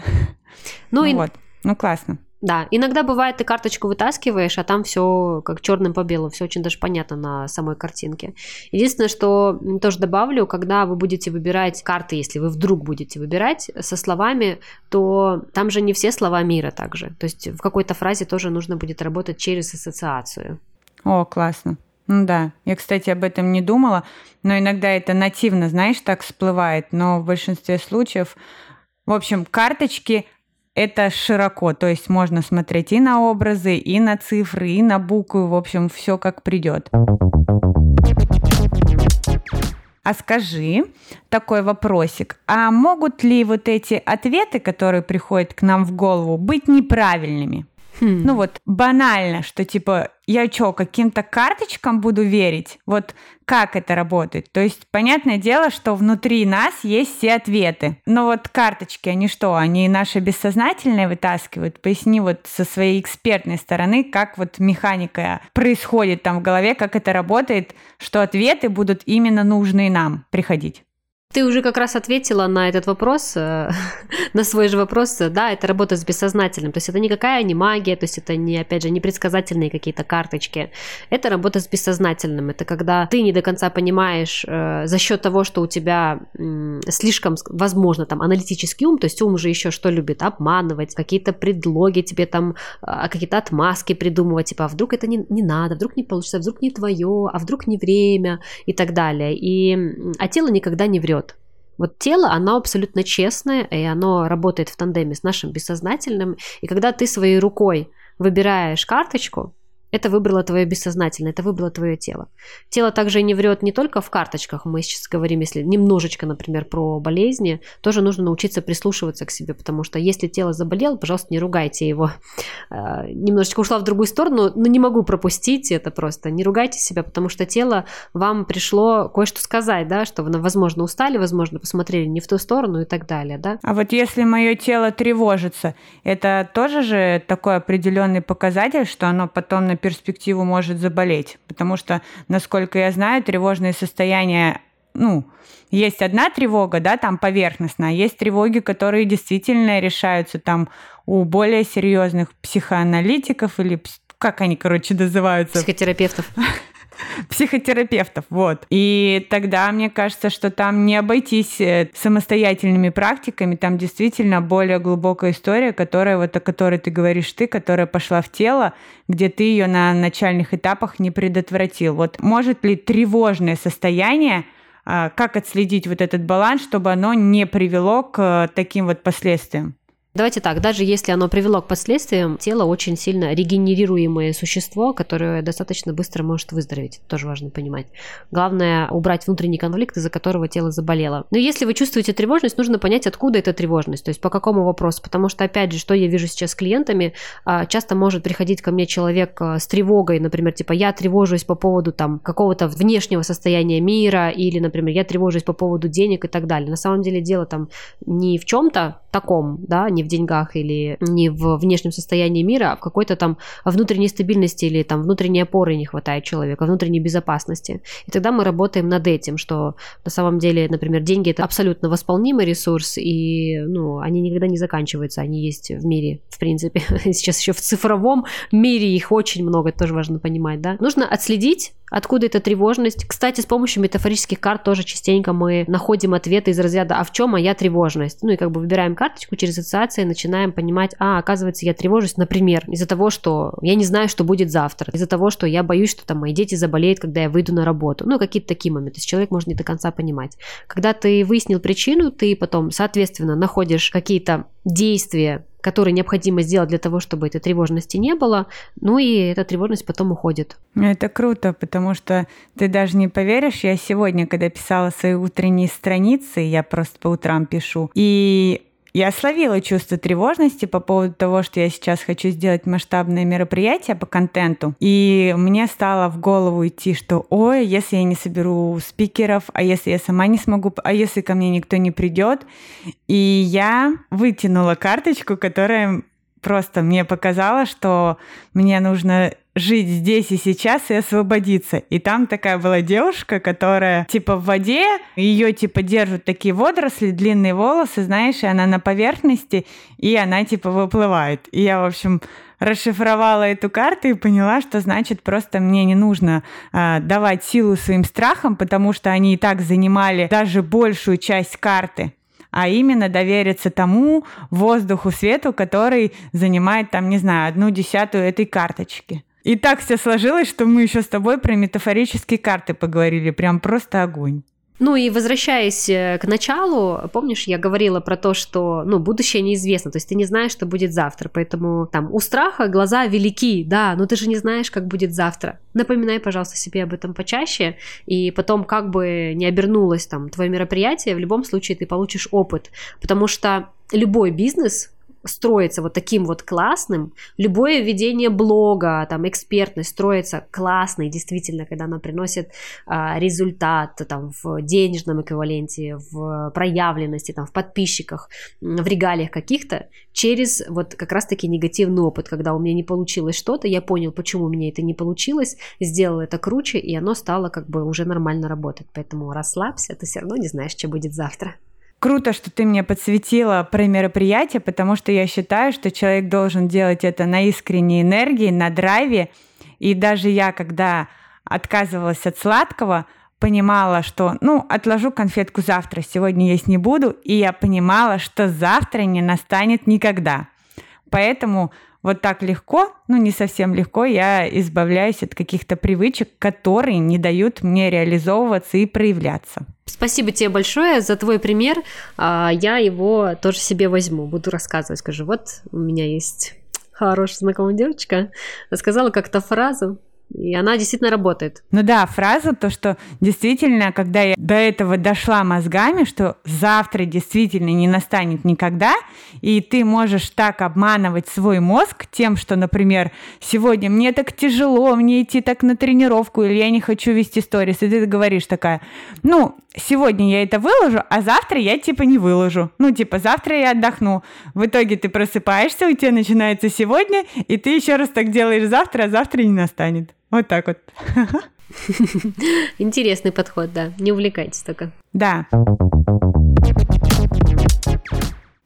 Speaker 3: Ну, ну и... вот. Ну, классно.
Speaker 1: Да, иногда бывает, ты карточку вытаскиваешь, а там все как черным по белому, все очень даже понятно на самой картинке. Единственное, что тоже добавлю, когда вы будете выбирать карты, если вы вдруг будете выбирать со словами, то там же не все слова мира также. То есть в какой-то фразе тоже нужно будет работать через ассоциацию.
Speaker 3: О, классно. Ну да, я, кстати, об этом не думала, но иногда это нативно, знаешь, так всплывает, но в большинстве случаев, в общем, карточки это широко, то есть можно смотреть и на образы, и на цифры, и на буквы, в общем, все как придет. А скажи такой вопросик, а могут ли вот эти ответы, которые приходят к нам в голову, быть неправильными? Хм. Ну вот банально, что типа я что, каким-то карточкам буду верить? Вот как это работает? То есть понятное дело, что внутри нас есть все ответы. Но вот карточки, они что, они наши бессознательные вытаскивают? Поясни вот со своей экспертной стороны, как вот механика происходит там в голове, как это работает, что ответы будут именно нужные нам приходить.
Speaker 1: Ты уже как раз ответила на этот вопрос, э, на свой же вопрос. Да, это работа с бессознательным. То есть это никакая не магия, то есть это не, опять же, не предсказательные какие-то карточки. Это работа с бессознательным. Это когда ты не до конца понимаешь э, за счет того, что у тебя э, слишком, возможно, там аналитический ум, то есть ум уже еще что любит? Обманывать, какие-то предлоги тебе там, э, какие-то отмазки придумывать, типа, а вдруг это не, не надо, вдруг не получится, вдруг не твое, а вдруг не время и так далее. И, а тело никогда не врет. Вот тело, оно абсолютно честное, и оно работает в тандеме с нашим бессознательным. И когда ты своей рукой выбираешь карточку, это выбрало твое бессознательное, это выбрало твое тело. Тело также не врет не только в карточках, мы сейчас говорим, если немножечко, например, про болезни, тоже нужно научиться прислушиваться к себе, потому что если тело заболело, пожалуйста, не ругайте его. А, немножечко ушла в другую сторону, но не могу пропустить это просто. Не ругайте себя, потому что тело вам пришло кое-что сказать, да, что вы, возможно, устали, возможно, посмотрели не в ту сторону и так далее, да.
Speaker 3: А вот если мое тело тревожится, это тоже же такой определенный показатель, что оно потом на перспективу может заболеть. Потому что, насколько я знаю, тревожные состояния ну, есть одна тревога, да, там поверхностная, есть тревоги, которые действительно решаются там у более серьезных психоаналитиков или как они, короче, называются?
Speaker 1: Психотерапевтов.
Speaker 3: Психотерапевтов, вот. И тогда мне кажется, что там не обойтись э, самостоятельными практиками, там действительно более глубокая история, которая вот о которой ты говоришь ты, которая пошла в тело, где ты ее на начальных этапах не предотвратил. Вот может ли тревожное состояние а, как отследить вот этот баланс, чтобы оно не привело к э, таким вот последствиям?
Speaker 1: Давайте так, даже если оно привело к последствиям, тело очень сильно регенерируемое существо, которое достаточно быстро может выздороветь. Тоже важно понимать. Главное убрать внутренний конфликт, из-за которого тело заболело. Но если вы чувствуете тревожность, нужно понять, откуда эта тревожность, то есть по какому вопросу. Потому что, опять же, что я вижу сейчас с клиентами, а, часто может приходить ко мне человек а, с тревогой, например, типа я тревожусь по поводу там какого-то внешнего состояния мира, или, например, я тревожусь по поводу денег и так далее. На самом деле дело там не в чем-то таком, да, не в деньгах или не в внешнем состоянии мира, а в какой-то там внутренней стабильности или там внутренней опоры не хватает человека, внутренней безопасности. И тогда мы работаем над этим, что на самом деле, например, деньги это абсолютно восполнимый ресурс, и ну, они никогда не заканчиваются, они есть в мире, в принципе. Сейчас еще в цифровом мире их очень много, это тоже важно понимать, да. Нужно отследить Откуда эта тревожность? Кстати, с помощью метафорических карт тоже частенько мы находим ответы из разряда «А в чем моя тревожность?» Ну и как бы выбираем карточку через ассоциации, начинаем понимать, а, оказывается, я тревожусь, например, из-за того, что я не знаю, что будет завтра, из-за того, что я боюсь, что там мои дети заболеют, когда я выйду на работу. Ну, какие-то такие моменты. То есть человек может не до конца понимать. Когда ты выяснил причину, ты потом, соответственно, находишь какие-то действия, которые необходимо сделать для того, чтобы этой тревожности не было, ну и эта тревожность потом уходит.
Speaker 3: Это круто, потому что ты даже не поверишь, я сегодня, когда писала свои утренние страницы, я просто по утрам пишу, и я словила чувство тревожности по поводу того, что я сейчас хочу сделать масштабное мероприятие по контенту. И мне стало в голову идти, что ой, если я не соберу спикеров, а если я сама не смогу, а если ко мне никто не придет. И я вытянула карточку, которая просто мне показала, что мне нужно жить здесь и сейчас и освободиться. И там такая была девушка, которая типа в воде, ее типа держат такие водоросли, длинные волосы, знаешь, и она на поверхности, и она типа выплывает. И я, в общем, расшифровала эту карту и поняла, что значит просто мне не нужно э, давать силу своим страхам, потому что они и так занимали даже большую часть карты а именно довериться тому воздуху, свету, который занимает там, не знаю, одну десятую этой карточки. И так все сложилось, что мы еще с тобой про метафорические карты поговорили. Прям просто огонь.
Speaker 1: Ну и возвращаясь э, к началу, помнишь, я говорила про то, что, ну, будущее неизвестно, то есть ты не знаешь, что будет завтра, поэтому там у страха глаза велики, да, но ты же не знаешь, как будет завтра. Напоминай, пожалуйста, себе об этом почаще, и потом, как бы не обернулось там твое мероприятие, в любом случае ты получишь опыт, потому что любой бизнес, строится вот таким вот классным, любое ведение блога, там, экспертность строится классной, действительно, когда она приносит а, результат там, в денежном эквиваленте, в проявленности, там, в подписчиках, в регалиях каких-то, через вот как раз-таки негативный опыт, когда у меня не получилось что-то, я понял, почему у меня это не получилось, сделал это круче, и оно стало как бы уже нормально работать. Поэтому расслабься, ты все равно не знаешь, что будет завтра.
Speaker 3: Круто, что ты мне подсветила про мероприятие, потому что я считаю, что человек должен делать это на искренней энергии, на драйве. И даже я, когда отказывалась от сладкого, понимала, что, ну, отложу конфетку завтра, сегодня есть не буду, и я понимала, что завтра не настанет никогда. Поэтому вот так легко, ну не совсем легко, я избавляюсь от каких-то привычек, которые не дают мне реализовываться и проявляться.
Speaker 1: Спасибо тебе большое за твой пример. А, я его тоже себе возьму, буду рассказывать, скажу, вот у меня есть хорошая знакомая девочка, сказала как-то фразу, и она действительно работает.
Speaker 3: Ну да, фраза, то, что действительно, когда я до этого дошла мозгами, что завтра действительно не настанет никогда, и ты можешь так обманывать свой мозг тем, что, например, сегодня мне так тяжело, мне идти так на тренировку, или я не хочу вести сторис, и ты говоришь такая, ну, сегодня я это выложу, а завтра я типа не выложу. Ну, типа, завтра я отдохну. В итоге ты просыпаешься, у тебя начинается сегодня, и ты еще раз так делаешь завтра, а завтра не настанет. Вот так вот.
Speaker 1: Интересный подход, да. Не увлекайтесь только.
Speaker 3: Да.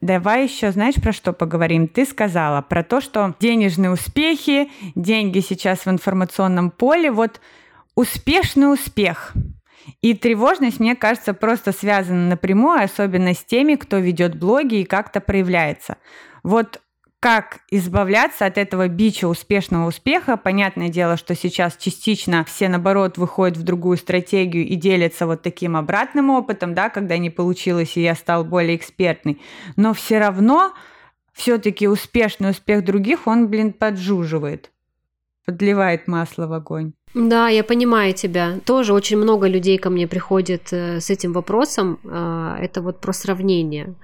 Speaker 3: Давай еще, знаешь, про что поговорим? Ты сказала про то, что денежные успехи, деньги сейчас в информационном поле, вот успешный успех. И тревожность, мне кажется, просто связана напрямую, особенно с теми, кто ведет блоги и как-то проявляется. Вот как избавляться от этого бича успешного успеха. Понятное дело, что сейчас частично все, наоборот, выходят в другую стратегию и делятся вот таким обратным опытом, да, когда не получилось, и я стал более экспертный. Но все равно все-таки успешный успех других, он, блин, поджуживает, подливает масло в огонь.
Speaker 1: Да, я понимаю тебя. Тоже очень много людей ко мне приходит э, с этим вопросом. А, это вот про сравнение.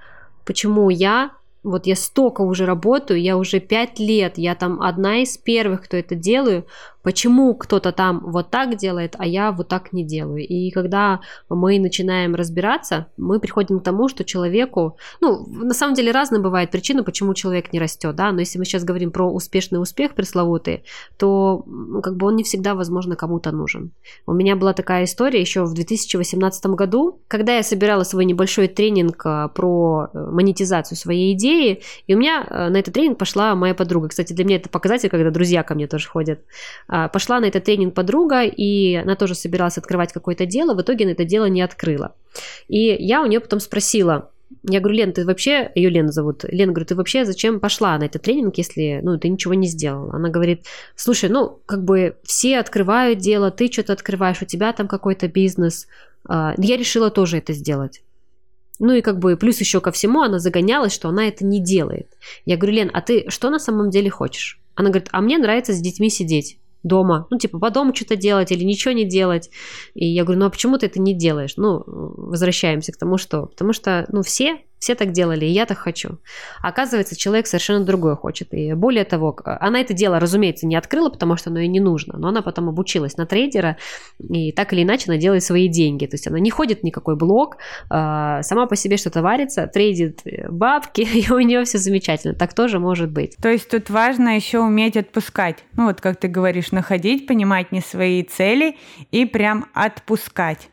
Speaker 1: Почему я вот я столько уже работаю, я уже пять лет, я там одна из первых, кто это делаю, почему кто-то там вот так делает, а я вот так не делаю. И когда мы начинаем разбираться, мы приходим к тому, что человеку, ну, на самом деле разные бывают причины, почему человек не растет, да, но если мы сейчас говорим про успешный успех пресловутый, то ну, как бы он не всегда, возможно, кому-то нужен. У меня была такая история еще в 2018 году, когда я собирала свой небольшой тренинг а, про э, монетизацию своей идеи, и у меня э, на этот тренинг пошла моя подруга. Кстати, для меня это показатель, когда друзья ко мне тоже ходят. А, пошла на этот тренинг подруга, и она тоже собиралась открывать какое-то дело, в итоге на это дело не открыла. И я у нее потом спросила, я говорю, Лен, ты вообще, ее Лена зовут, Лен, говорю, ты вообще зачем пошла на этот тренинг, если, ну, ты ничего не сделала? Она говорит, слушай, ну, как бы все открывают дело, ты что-то открываешь, у тебя там какой-то бизнес, а, я решила тоже это сделать. Ну и как бы плюс еще ко всему она загонялась, что она это не делает. Я говорю, Лен, а ты что на самом деле хочешь? Она говорит, а мне нравится с детьми сидеть дома, ну, типа, по дому что-то делать или ничего не делать. И я говорю, ну, а почему ты это не делаешь? Ну, возвращаемся к тому, что... Потому что, ну, все все так делали, и я так хочу. оказывается, человек совершенно другое хочет. И более того, она это дело, разумеется, не открыла, потому что оно ей не нужно. Но она потом обучилась на трейдера, и так или иначе она делает свои деньги. То есть она не ходит в никакой блог, а, сама по себе что-то варится, трейдит э, бабки, и у нее все замечательно. Так тоже может быть.
Speaker 3: То есть тут важно еще уметь отпускать. Ну вот как ты говоришь, находить, понимать не свои цели и прям отпускать.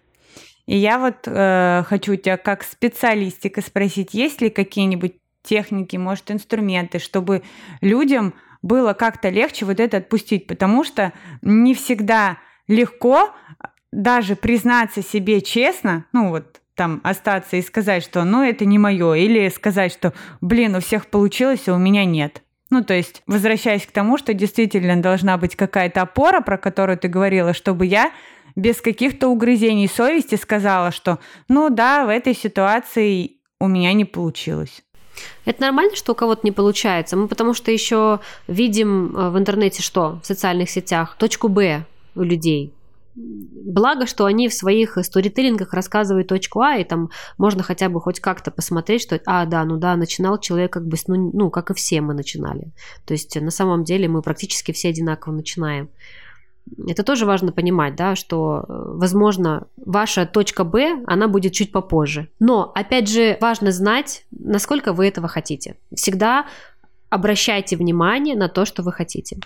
Speaker 3: И я вот э, хочу тебя как специалистика спросить, есть ли какие-нибудь техники, может, инструменты, чтобы людям было как-то легче вот это отпустить, потому что не всегда легко даже признаться себе честно, ну вот там остаться и сказать, что ну это не мое, или сказать, что блин, у всех получилось, а у меня нет. Ну, то есть, возвращаясь к тому, что действительно должна быть какая-то опора, про которую ты говорила, чтобы я без каких-то угрызений совести сказала, что ну да, в этой ситуации у меня не получилось.
Speaker 1: Это нормально, что у кого-то не получается. Мы потому что еще видим э, в интернете что? В социальных сетях точку Б у людей. Благо, что они в своих сторителлингах рассказывают точку А, и там можно хотя бы хоть как-то посмотреть, что, а, да, ну да, начинал человек как бы, ну, ну, как и все мы начинали. То есть на самом деле мы практически все одинаково начинаем. Это тоже важно понимать, да, что, э, возможно, ваша точка Б, она будет чуть попозже. Но, опять же, важно знать, насколько вы этого хотите. Всегда обращайте внимание на то, что вы хотите.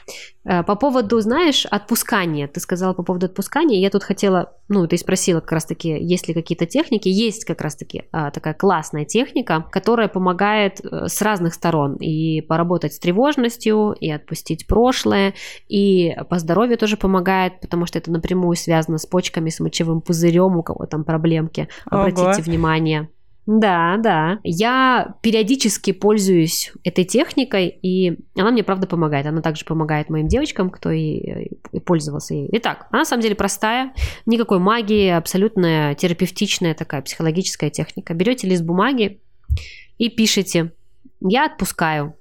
Speaker 1: Э, по поводу, знаешь, отпускания, ты сказала по поводу отпускания, я тут хотела, ну, ты спросила как раз-таки, есть ли какие-то техники, есть как раз-таки а, такая классная техника, которая помогает э, с разных сторон и поработать с тревожностью, и отпустить прошлое, и по здоровью тоже помогает, потому что это напрямую связано с почками, с мочевым пузырем, у кого там проблемки, обратите Ого. внимание. Да, да. Я периодически пользуюсь этой техникой, и она мне, правда, помогает. Она также помогает моим девочкам, кто и, и пользовался ей. Итак, она на самом деле простая, никакой магии, абсолютно терапевтичная такая психологическая техника. Берете лист бумаги и пишите «Я отпускаю».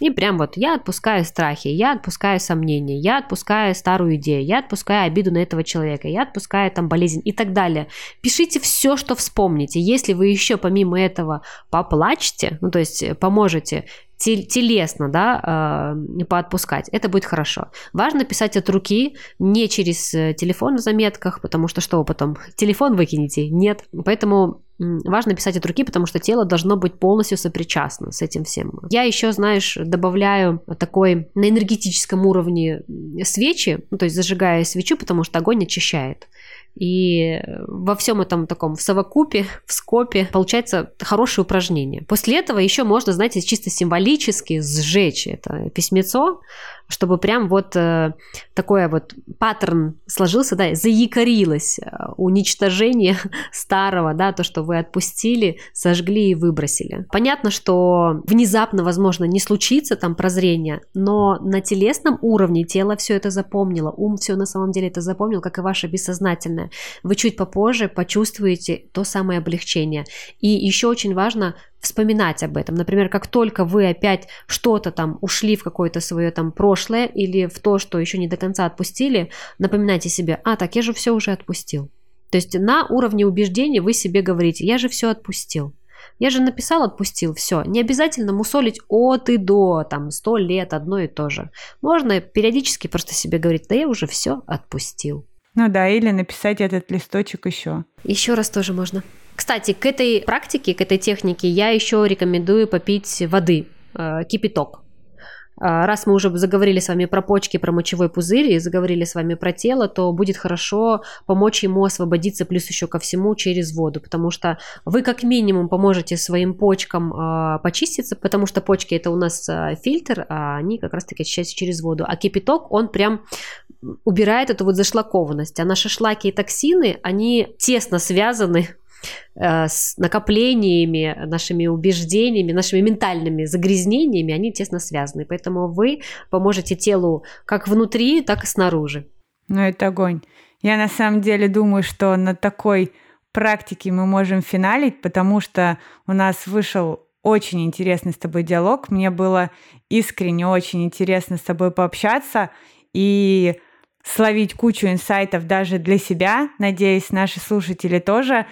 Speaker 1: И прям вот я отпускаю страхи, я отпускаю сомнения, я отпускаю старую идею, я отпускаю обиду на этого человека, я отпускаю там болезнь и так далее. Пишите все, что вспомните. Если вы еще помимо этого поплачете, ну то есть поможете телесно, да, э, поотпускать, это будет хорошо. Важно писать от руки, не через э, телефон в заметках, потому что что вы потом, телефон выкинете? Нет. Поэтому важно писать от руки, потому что тело должно быть полностью сопричастно с этим всем. Я еще, знаешь, добавляю такой на энергетическом уровне свечи, ну, то есть зажигая свечу, потому что огонь очищает. И во всем этом таком в совокупе, в скопе получается хорошее упражнение. После этого еще можно, знаете, чисто символически сжечь это письмецо, чтобы прям вот э, такой вот паттерн сложился, да, заякорилось э, уничтожение старого, да, то, что вы отпустили, сожгли и выбросили. Понятно, что внезапно, возможно, не случится там прозрение, но на телесном уровне тело все это запомнило, ум все на самом деле это запомнил, как и ваше бессознательное. Вы чуть попозже почувствуете то самое облегчение. И еще очень важно вспоминать об этом. Например, как только вы опять что-то там ушли в какое-то свое там прошлое или в то, что еще не до конца отпустили, напоминайте себе, а, так я же все уже отпустил. То есть на уровне убеждения вы себе говорите, я же все отпустил. Я же написал, отпустил, все. Не обязательно мусолить от и до, там, сто лет, одно и то же. Можно периодически просто себе говорить, да я уже все отпустил.
Speaker 3: Ну да, или написать этот листочек еще.
Speaker 1: Еще раз тоже можно. Кстати, к этой практике, к этой технике я еще рекомендую попить воды, э, кипяток. А, раз мы уже заговорили с вами про почки, про мочевой пузырь и заговорили с вами про тело, то будет хорошо помочь ему освободиться плюс еще ко всему через воду, потому что вы как минимум поможете своим почкам э, почиститься, потому что почки это у нас э, фильтр, а они как раз таки очищаются через воду, а кипяток он прям убирает эту вот зашлакованность, а наши шлаки и токсины, они тесно связаны с накоплениями, нашими убеждениями, нашими ментальными загрязнениями, они тесно связаны. Поэтому вы поможете телу как внутри, так и снаружи.
Speaker 3: Ну, это огонь. Я на самом деле думаю, что на такой практике мы можем финалить, потому что у нас вышел очень интересный с тобой диалог. Мне было искренне очень интересно с тобой пообщаться и словить кучу инсайтов даже для себя. Надеюсь, наши слушатели тоже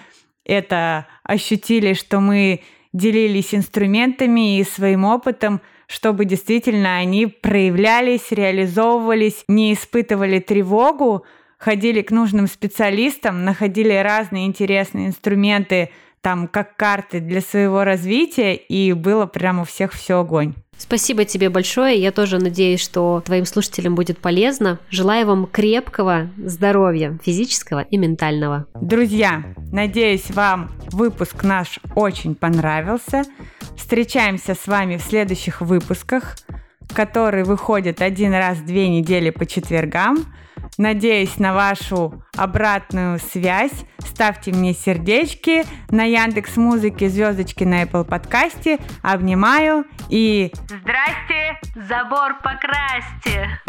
Speaker 3: это ощутили, что мы делились инструментами и своим опытом, чтобы действительно они проявлялись, реализовывались, не испытывали тревогу, ходили к нужным специалистам, находили разные интересные инструменты, там как карты для своего развития, и было прямо у всех все огонь.
Speaker 1: Спасибо тебе большое. Я тоже надеюсь, что твоим слушателям будет полезно. Желаю вам крепкого здоровья, физического и ментального.
Speaker 3: Друзья, надеюсь, вам выпуск наш очень понравился. Встречаемся с вами в следующих выпусках, которые выходят один раз в две недели по четвергам. Надеюсь на вашу обратную связь. Ставьте мне сердечки на Яндекс Музыке, звездочки на Apple подкасте. Обнимаю и...
Speaker 2: Здрасте! Забор покрасьте!